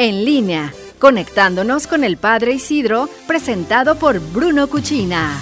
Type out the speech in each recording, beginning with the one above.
en línea, conectándonos con el Padre Isidro, presentado por Bruno Cuchina.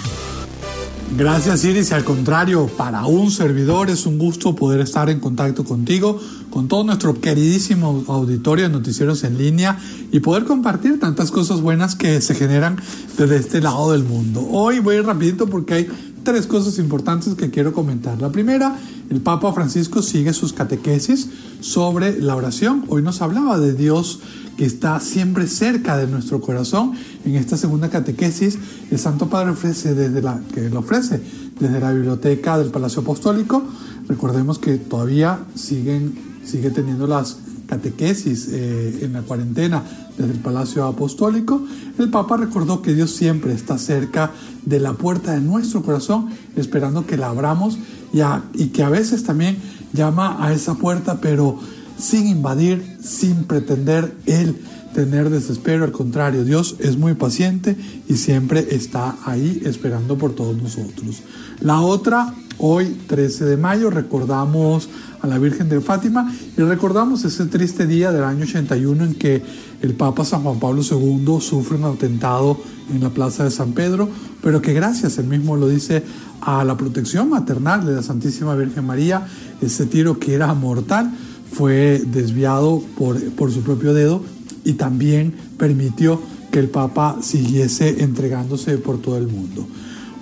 Gracias Iris, al contrario, para un servidor es un gusto poder estar en contacto contigo, con todo nuestro queridísimo auditorio de noticieros en línea y poder compartir tantas cosas buenas que se generan desde este lado del mundo. Hoy voy rapidito porque hay tres cosas importantes que quiero comentar. La primera, el Papa Francisco sigue sus catequesis sobre la oración. Hoy nos hablaba de Dios que está siempre cerca de nuestro corazón. En esta segunda catequesis, el Santo Padre ofrece desde la, que lo ofrece desde la biblioteca del Palacio Apostólico. Recordemos que todavía siguen, sigue teniendo las catequesis eh, en la cuarentena desde el Palacio Apostólico, el Papa recordó que Dios siempre está cerca de la puerta de nuestro corazón, esperando que la abramos y, y que a veces también llama a esa puerta, pero sin invadir, sin pretender Él tener desespero, al contrario, Dios es muy paciente y siempre está ahí esperando por todos nosotros. La otra, hoy 13 de mayo, recordamos a la Virgen de Fátima y recordamos ese triste día del año 81 en que el Papa San Juan Pablo II sufre un atentado en la Plaza de San Pedro, pero que gracias, él mismo lo dice, a la protección maternal de la Santísima Virgen María, ese tiro que era mortal fue desviado por, por su propio dedo y también permitió que el Papa siguiese entregándose por todo el mundo.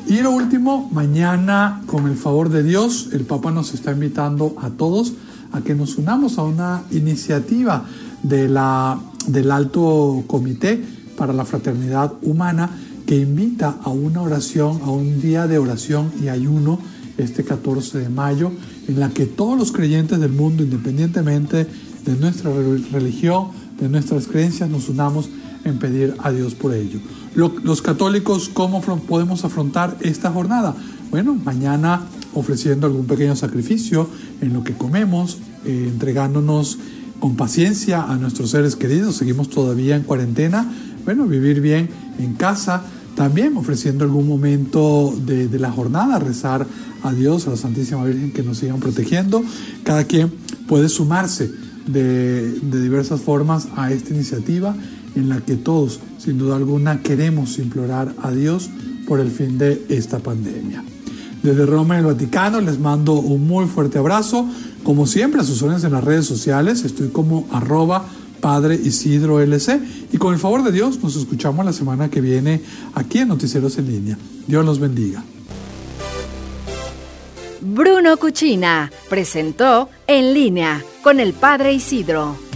Y lo último, mañana, con el favor de Dios, el Papa nos está invitando a todos a que nos unamos a una iniciativa de la, del Alto Comité para la Fraternidad Humana que invita a una oración, a un día de oración y ayuno este 14 de mayo, en la que todos los creyentes del mundo, independientemente de nuestra religión, de nuestras creencias, nos unamos en pedir a Dios por ello. Los católicos, ¿cómo podemos afrontar esta jornada? Bueno, mañana ofreciendo algún pequeño sacrificio en lo que comemos, eh, entregándonos con paciencia a nuestros seres queridos, seguimos todavía en cuarentena, bueno, vivir bien en casa, también ofreciendo algún momento de, la jornada, rezar a Dios, a la Santísima Virgen que nos sigan protegiendo. Cada quien puede sumarse de, de diversas formas a esta iniciativa en la que todos, sin duda alguna, queremos implorar a Dios por el fin de esta pandemia. Desde Roma y el Vaticano les mando un muy fuerte abrazo. Como siempre, a sus órdenes en las redes sociales, estoy como arroba Padre Isidro LC. Y con el favor de Dios, nos escuchamos la semana que viene aquí en Noticieros en Línea. Dios los bendiga. Bruno Cuchina presentó En Línea con el Padre Isidro.